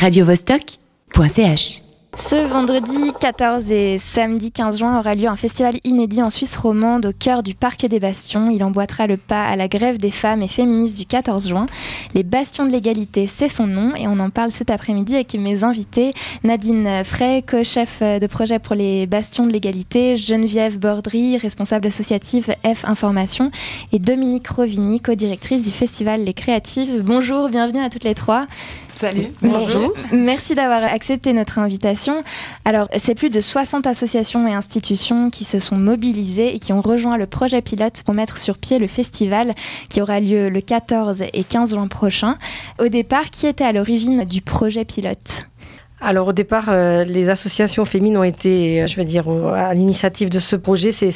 radiovostok.ch ce vendredi 14 et samedi 15 juin aura lieu un festival inédit en Suisse romande au cœur du Parc des Bastions. Il emboîtera le pas à la grève des femmes et féministes du 14 juin. Les Bastions de l'égalité, c'est son nom et on en parle cet après-midi avec mes invités Nadine Frey, co-chef de projet pour les Bastions de l'égalité, Geneviève Bordry, responsable associative F Information et Dominique Rovini, co-directrice du festival Les Créatives. Bonjour, bienvenue à toutes les trois. Salut. Bonjour. Merci d'avoir accepté notre invitation. Alors, c'est plus de 60 associations et institutions qui se sont mobilisées et qui ont rejoint le projet pilote pour mettre sur pied le festival qui aura lieu le 14 et 15 juin prochain. Au départ, qui était à l'origine du projet pilote? Alors au départ, euh, les associations féminines ont été, euh, je veux dire, à l'initiative de ce projet. C'est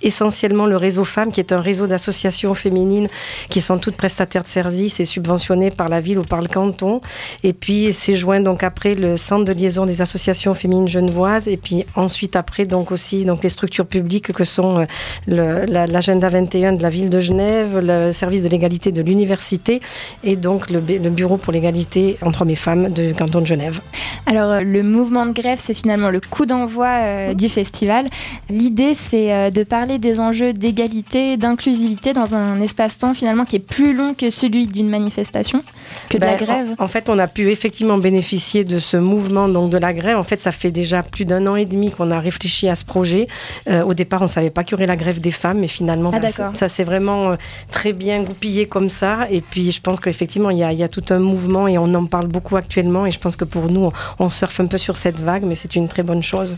essentiellement le réseau Femmes, qui est un réseau d'associations féminines qui sont toutes prestataires de services et subventionnées par la ville ou par le canton. Et puis c'est joint donc après le centre de liaison des associations féminines genevoises. Et puis ensuite après donc aussi donc les structures publiques que sont euh, l'agenda 21 de la ville de Genève, le service de l'égalité de l'université et donc le, le bureau pour l'égalité entre hommes et femmes du canton de Genève. Alors, euh, le mouvement de grève, c'est finalement le coup d'envoi euh, du festival. L'idée, c'est euh, de parler des enjeux d'égalité, d'inclusivité dans un espace-temps finalement qui est plus long que celui d'une manifestation, que de la ben, grève. En, fait, on a pu effectivement bénéficier de ce mouvement donc de la grève. En fait, ça fait déjà plus d'un an et demi qu'on a réfléchi à ce projet. au départ, on ne savait pas qu'il y aurait la grève des femmes, mais finalement, ah, ben, ça, s'est vraiment très bien goupillé comme ça. Et puis, je pense qu'effectivement, il y, y, a tout un mouvement et on en parle beaucoup actuellement. Et je pense que pour nous, on surfe un peu sur cette vague, mais c'est une très bonne chose.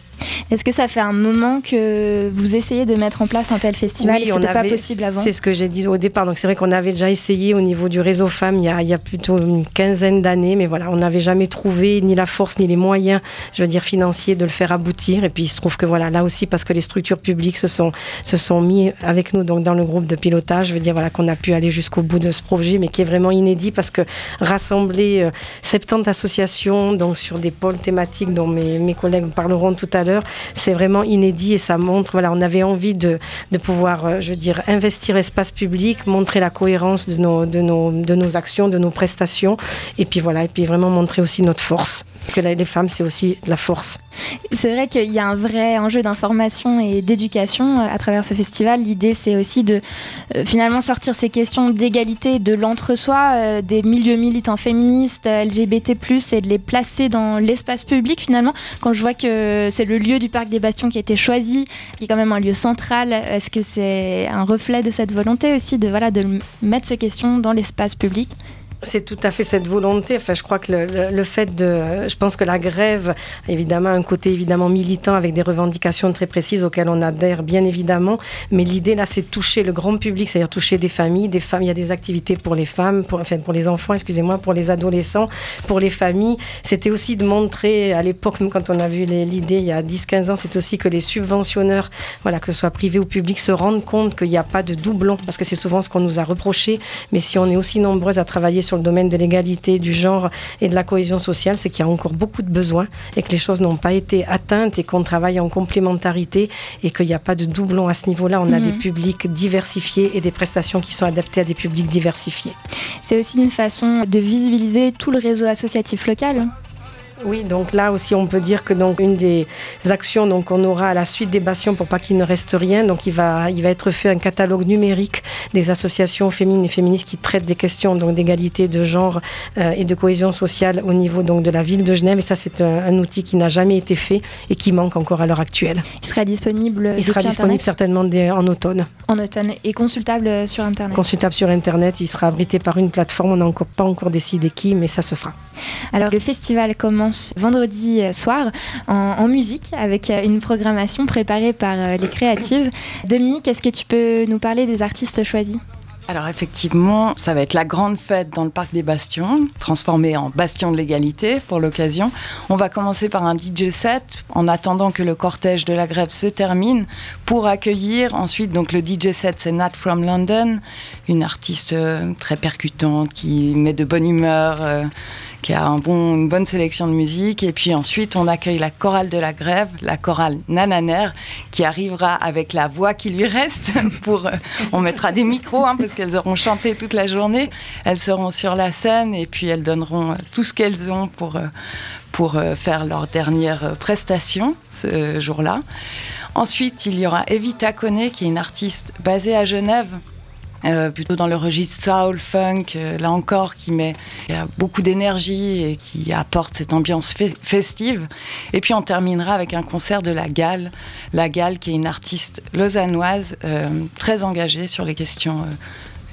Est-ce que ça fait un moment que vous essayez de mettre en place un tel festival oui, C'était pas possible avant C'est ce que j'ai dit au départ. Donc c'est vrai qu'on avait déjà essayé au niveau du réseau femmes il y a, il y a plutôt une quinzaine d'années, mais voilà, on n'avait jamais trouvé ni la force ni les moyens, je veux dire financiers, de le faire aboutir. Et puis il se trouve que voilà, là aussi parce que les structures publiques se sont se sont mis avec nous donc dans le groupe de pilotage, je veux dire voilà qu'on a pu aller jusqu'au bout de ce projet, mais qui est vraiment inédit parce que rassembler 70 euh, associations donc sur des pôles thématiques dont mes, collègues parleront tout à l'heure, c'est vraiment inédit et ça montre, voilà, on avait envie de, pouvoir, euh, je veux dire, investir l'espace public, montrer la cohérence de nos, actions, de nos prestations et puis voilà, et puis vraiment montrer aussi notre force. Parce que les femmes, c'est aussi la force. C'est vrai qu'il y a un vrai enjeu d'information et d'éducation euh, à travers ce festival. L'idée, c'est aussi de euh, finalement sortir ces questions d'égalité de l'entre-soi, des milieux militants féministes, LGBT, et de les placer dans l'espace public finalement. Quand je vois que c'est le lieu du parc des Bastions qui a été choisi, qui est quand même un lieu central, est-ce que c'est un reflet de cette volonté aussi de, voilà, de mettre ces questions dans l'espace public? C'est tout à fait cette volonté. Enfin, je crois que le, fait de, je pense que la grève, évidemment, un côté évidemment militant avec des revendications très précises auxquelles on adhère bien évidemment. Mais l'idée là, c'est toucher le grand public, c'est-à-dire toucher des familles, des femmes. Il y a des activités pour les femmes, pour, enfin pour les enfants, excusez-moi, pour les adolescents, pour les familles. C'était aussi de montrer à l'époque, quand on a vu l'idée il y a 10-15 ans, c'est aussi que les subventionneurs, voilà, que ce soit privé ou public, se rendent compte qu'il n'y a pas de doublon, parce que c'est souvent ce qu'on nous a reproché. Mais si on est aussi nombreuses à travailler sur le domaine de l'égalité, du genre et de la cohésion sociale, c'est qu'il y a encore beaucoup de besoins et que les choses n'ont pas été atteintes et qu'on travaille en complémentarité et qu'il n'y a pas de doublon à ce niveau-là. On a des mhm. publics diversifiés et des prestations qui sont adaptées à des publics diversifiés. C'est aussi une façon de visibiliser tout le réseau associatif local. Oui, donc là aussi, on peut dire que donc une des actions donc qu'on aura à la suite des bastions pour pas qu'il ne reste rien, donc il va il va être fait un catalogue numérique des associations féminines et féministes qui traitent des questions donc d'égalité de genre euh, et de cohésion sociale au niveau donc de la ville de Genève. Et ça, c'est un, outil qui n'a jamais été fait et qui manque encore à l'heure actuelle. Il sera disponible. Il sera disponible certainement en automne. En automne et consultable sur internet. Consultable sur internet. Il sera abrité par une plateforme. On n'a encore pas encore décidé qui, mais ça se fera. Alors le festival commence vendredi soir en, musique avec une programmation préparée par euh, les créatives. Dominique, est-ce que tu peux nous parler des artistes choisis? Alors effectivement, ça va être la grande fête dans le parc des Bastions, transformée en bastion de l'égalité pour l'occasion. On va commencer par un DJ set en attendant que le cortège de la grève se termine pour accueillir ensuite donc le DJ set c'est Nat from London, une artiste euh, très percutante qui met de bonne humeur, euh, qui a une bonne sélection de musique. Et puis ensuite, on accueille la chorale de la grève, la chorale Nananer, qui arrivera avec la voix qui lui reste. Pour, euh, on mettra des micros hein, parce qu'elles auront chanté toute la journée. Elles seront sur la scène et puis elles donneront tout ce qu'elles ont pour, pour faire leur dernière prestation ce jour-là. Ensuite, il y aura Evita Kone, qui est une artiste basée à Genève, euh, plutôt dans le registre soul, funk, euh, là encore, qui met beaucoup d'énergie et qui apporte cette ambiance festive. Et puis on terminera avec un concert de La Gale, La Gale qui est une artiste lausannoise euh, très engagée sur les questions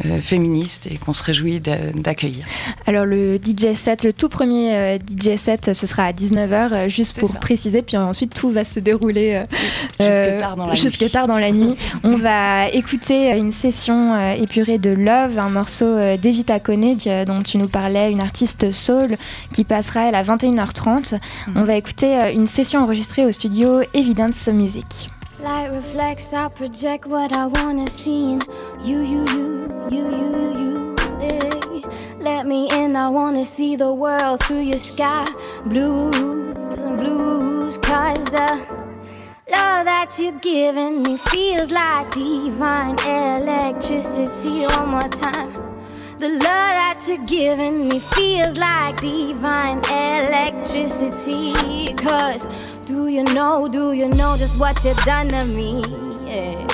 euh, féministe et qu'on se réjouit d'accueillir. Alors le DJ set, le tout premier euh, DJ set, ce sera à 19h, euh, juste pour préciser, puis ensuite tout va se dérouler jusque tard dans la jusque nuit. Tard dans la nuit. On va écouter une session épurée de Love, un morceau d'Evita Kone dont tu nous parlais, une artiste soul qui passera elle à 21h30. Mhm. On va écouter une session enregistrée au studio Evidence Music. Light reflects, I project what I wanna see. in You, you, you, you, you, you, hey. Let me in, I wanna see the world through your sky. Blues, blues, cause the love that you're giving me feels like divine electricity. One more time. The love that you're giving me feels like divine electricity. Cause do you know, do you know just what you've done to me? Yeah.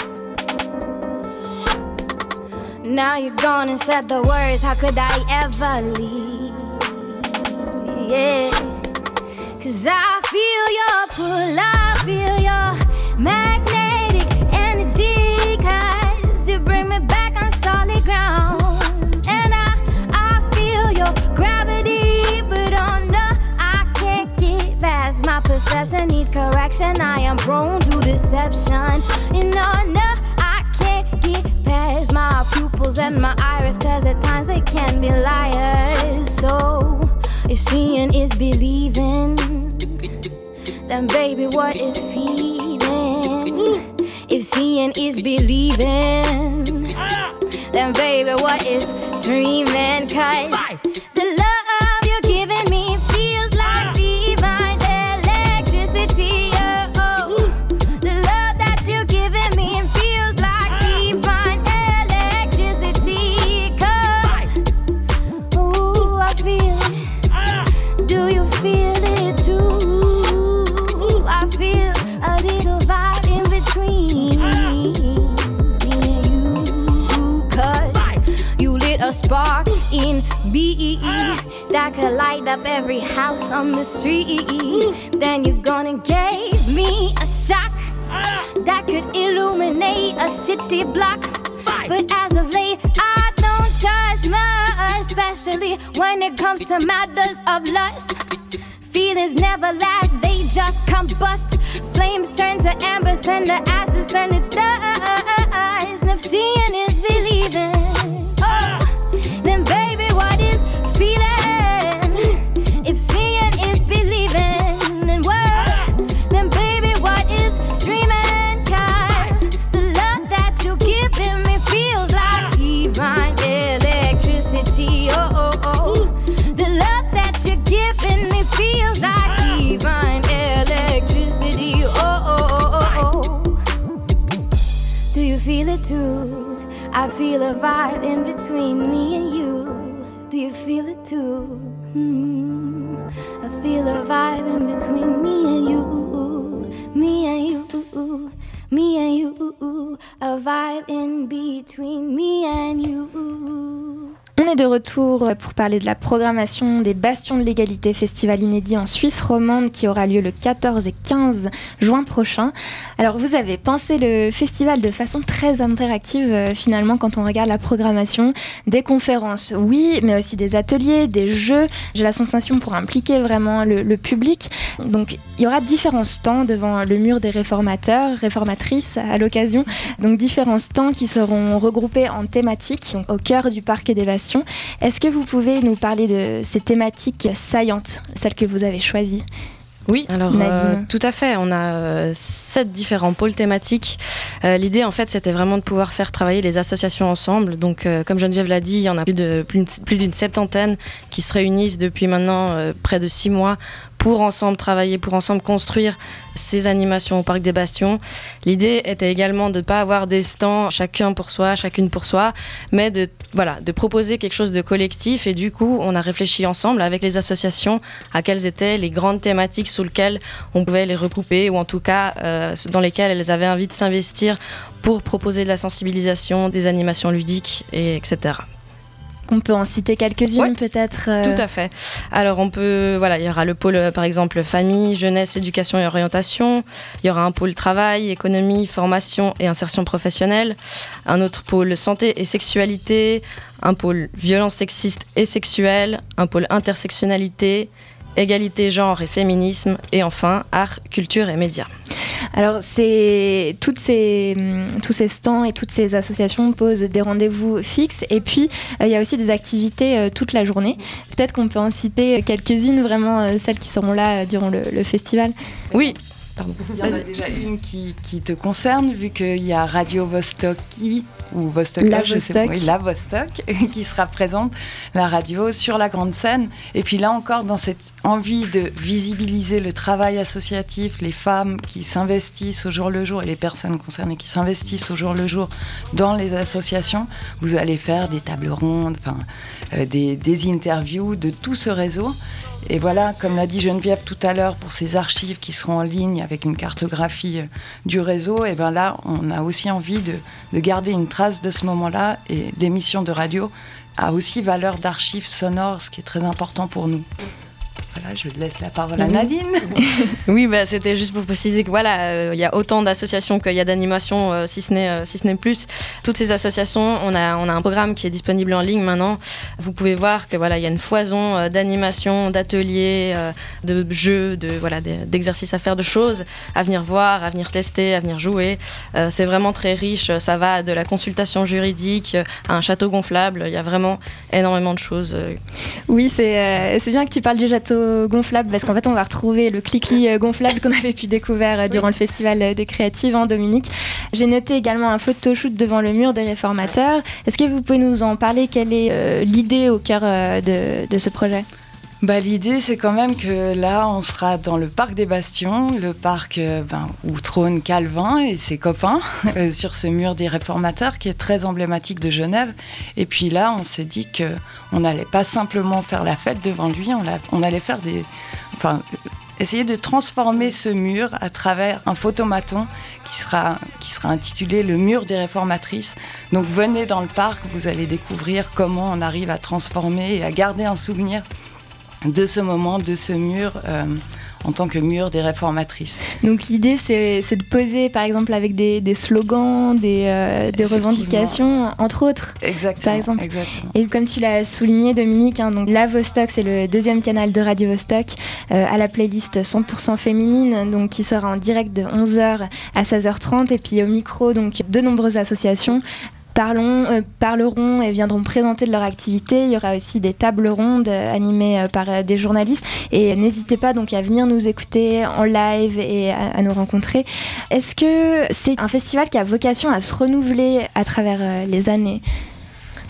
Now you're gone and said the words, how could I ever leave? Yeah. Cause I feel your pull, I feel perception needs correction. I am prone to deception. You know, no, I can't get past my pupils and my iris, cause at times they can be liars. So, if seeing is believing, then baby, what is feeling? If seeing is believing, then baby, what is dreaming? Cause a spark in me that could light up every house on the street. Then you're gonna give me a shock that could illuminate a city block. But as of late, I don't trust much, especially when it comes to matters of lust. Feelings never last, they just combust. Flames turn to embers, turn to ashes, turn to dust. And if seeing is believing, I feel a vibe in between me and you. Do you feel it too? Hmm. I feel a vibe in between me and you. Me and you. Me and you. A vibe in between me and you. On est de retour pour parler de la programmation des Bastions de l'égalité festival inédit en Suisse romande qui aura lieu le 14 et 15 juin prochain. Alors vous avez pensé le festival de façon très interactive euh, finalement quand on regarde la programmation, des conférences oui, mais aussi des ateliers, des jeux. J'ai la sensation pour impliquer vraiment le, public. Donc il y aura différents stands devant le mur des réformateurs, réformatrices à l'occasion. Donc différents stands qui seront regroupés en thématiques au cœur du parc des Bastions est-ce que vous pouvez nous parler de ces thématiques saillantes, celles que vous avez choisies Oui, alors euh, tout à fait. On a euh, sept différents pôles thématiques. Euh, l'idée, en fait, c'était vraiment de pouvoir faire travailler les associations ensemble. Donc, comme Geneviève l'a dit, il y en a plus de plus d'une septantaine qui se réunissent depuis maintenant près de six mois pour ensemble travailler, pour ensemble construire ces animations au Parc des Bastions. L'idée était également de ne pas avoir des stands chacun pour soi, chacune pour soi, mais de, voilà, de proposer quelque chose de collectif. Et du coup, on a réfléchi ensemble avec les associations à quelles étaient les grandes thématiques sous lesquelles on pouvait les recouper, ou en tout cas euh, dans lesquelles elles avaient envie de s'investir pour proposer de la sensibilisation, des animations ludiques, et etc. On peut en citer quelques-unes peut-être euh. Tout à fait. Alors on peut, voilà, il y aura le pôle euh, par exemple famille, jeunesse, éducation et orientation. Il y aura un pôle travail, économie, formation et insertion professionnelle. Un autre pôle santé et sexualité. Un pôle violence sexiste et sexuelle. Un pôle intersectionnalité égalité genre et féminisme, et enfin art, culture et médias. Alors, c'est ces, tous ces stands et toutes ces associations posent des rendez-vous fixes, et puis euh, il y a aussi des activités euh, toute la journée. Peut-être qu'on peut en citer quelques-unes, vraiment euh, celles qui seront là durant le festival. Oui, il y en a déjà une qui, qui te concerne, vu qu'il y a Radio Vostoki, ou Vostok, la je Sais, oui, la Vostok, qui sera présente, la radio, sur la grande scène. Et puis là encore, dans cette envie de visibiliser le travail associatif, les femmes qui s'investissent au jour le jour et les personnes concernées qui s'investissent au jour le jour dans les associations, vous allez faire des tables rondes, enfin, euh, des, des interviews de tout ce réseau. Et voilà, comme l'a dit Geneviève tout à l'heure, pour ces archives qui seront en ligne avec une cartographie euh, du réseau, et bien là, on a aussi envie de, de garder une trace de ce moment-là. Et l'émission de radio a aussi valeur d'archives sonores, ce qui est très important pour nous. Voilà, je laisse la parole à Nadine. oui, bah, c'était juste pour préciser que voilà, euh, il y a autant d'associations qu'il y a d'animations, euh, si ce n'est euh, si ce n'est plus. Toutes ces associations, on a on a un programme qui est disponible en ligne maintenant. Vous pouvez voir que voilà, il y a une foison d'animations, d'ateliers, de jeux, de voilà, d'exercices à faire, de choses à venir voir, à venir tester, à venir jouer. c'est vraiment très riche. Ça va de la consultation juridique à un château gonflable. Il y a vraiment énormément de choses. Oui, c'est c'est bien que tu parles du château gonflable parce qu'en fait on va retrouver le clic euh, gonflable qu'on avait pu découvrir euh, durant le festival des créatives en Dominique. J'ai noté également un photoshoot devant le mur des réformateurs. Est-ce que vous pouvez nous en parler? Quelle est euh, l'idée au cœur de ce projet? Bah, L'idée, c'est quand même que là, on sera dans le parc des Bastions, le parc euh, ben, où trône Calvin et ses copains, euh, sur ce mur des réformateurs qui est très emblématique de Genève. Et puis là, on s'est dit qu'on n'allait pas simplement faire la fête devant lui, on, on allait faire des. Enfin, essayer de transformer ce mur à travers un photomaton qui sera, qui sera intitulé Le mur des réformatrices. Donc venez dans le parc, vous allez découvrir comment on arrive à transformer et à garder un souvenir de ce moment, de ce mur, euh, en tant que mur des réformatrices. Donc l'idée, c'est de poser, par exemple, avec des, slogans, des, euh, revendications, entre autres. Exactement. Par exemple. Et comme tu l'as souligné, Dominique, hein, donc la Vostok, c'est le deuxième canal de Radio Vostok, euh, à la playlist 100% féminine, donc qui sera en direct de 11h à 16h30, et puis au micro, donc de nombreuses associations parlons, euh, parleront et viendront présenter de leur activité. Il y aura aussi des tables rondes euh, animées euh, par des journalistes. Et n'hésitez pas donc à venir nous écouter en live et à, nous rencontrer. Est-ce que c'est un festival qui a vocation à se renouveler à travers les années?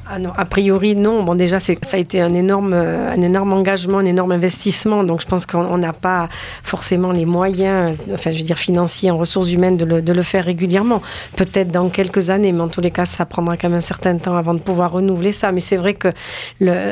Ah a priori non. Bon déjà ça a été un énorme, un énorme engagement, un énorme investissement. Donc je pense qu'on n'a pas forcément les moyens, enfin je veux dire financiers, en ressources humaines de le, faire régulièrement. Peut-être dans quelques années, mais en tous les cas ça prendra quand même un certain temps avant de pouvoir renouveler ça. Mais c'est vrai que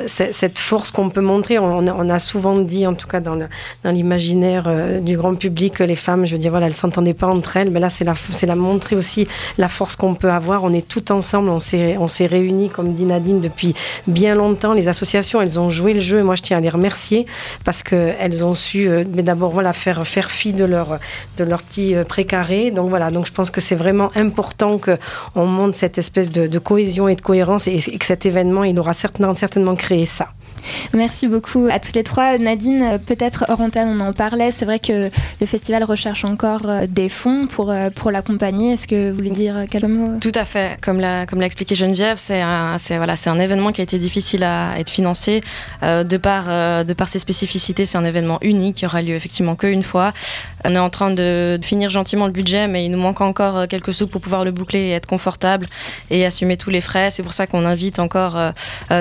cette force qu'on peut montrer, on, a souvent dit, en tout cas dans l'imaginaire euh, du grand public, que les femmes, je veux dire voilà, elles s'entendaient pas entre elles. Mais là c'est la, la montrer aussi la force qu'on peut avoir. On est tout ensemble, on s'est, on s'est réunis comme dit Nadine depuis bien longtemps. Les associations, elles ont joué le jeu et moi je tiens à les remercier parce qu'elles ont su euh, mais d'abord voilà, faire, faire fi de leur, de leur petit euh, précaré. Donc voilà, donc je pense que c'est vraiment important qu'on monte cette espèce de, cohésion et de cohérence et, que cet événement, il aura certainement, certainement créé ça. Merci beaucoup à toutes les trois. Nadine, peut-être hors on en parlait. C'est vrai que le festival recherche encore euh, des fonds pour, euh, pour l'accompagner. Est-ce que vous voulez dire quelques mots? Tout à fait. Comme l'a, comme l'a expliqué Geneviève, c'est un, c'est, voilà, c'est un événement qui a été difficile à être financé. Euh, de, par, de par ses spécificités, c'est un événement unique qui aura lieu effectivement qu'une fois. On est en train de, finir gentiment le budget, mais il nous manque encore quelques sous pour pouvoir le boucler et être confortable et assumer tous les frais. C'est pour ça qu'on invite encore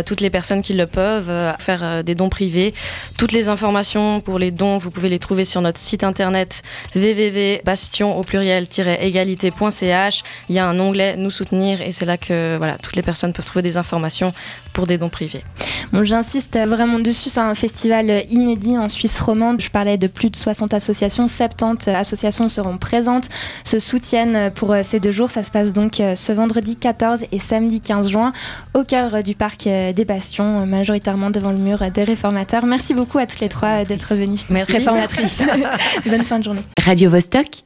toutes les personnes qui le peuvent faire des dons privés. Toutes les informations pour les dons, vous pouvez les trouver sur notre site internet www.bastion au pluriel-égalité.ch. Il y a un onglet Nous soutenir et c'est là que voilà, toutes les personnes peuvent trouver des informations pour des dons privés. Bon, J'insiste vraiment dessus, c'est un festival inédit en Suisse romande. Je parlais de plus de 60 associations, 70 associations seront présentes, se soutiennent pour ces deux jours. Ça se passe donc ce vendredi 14 et samedi 15 juin au cœur du parc des Bastions, majoritairement devant le mur des réformateurs. Merci beaucoup à toutes les trois d'être venues. Merci. Réformatrices. Bonne fin de journée. Radio -Vostok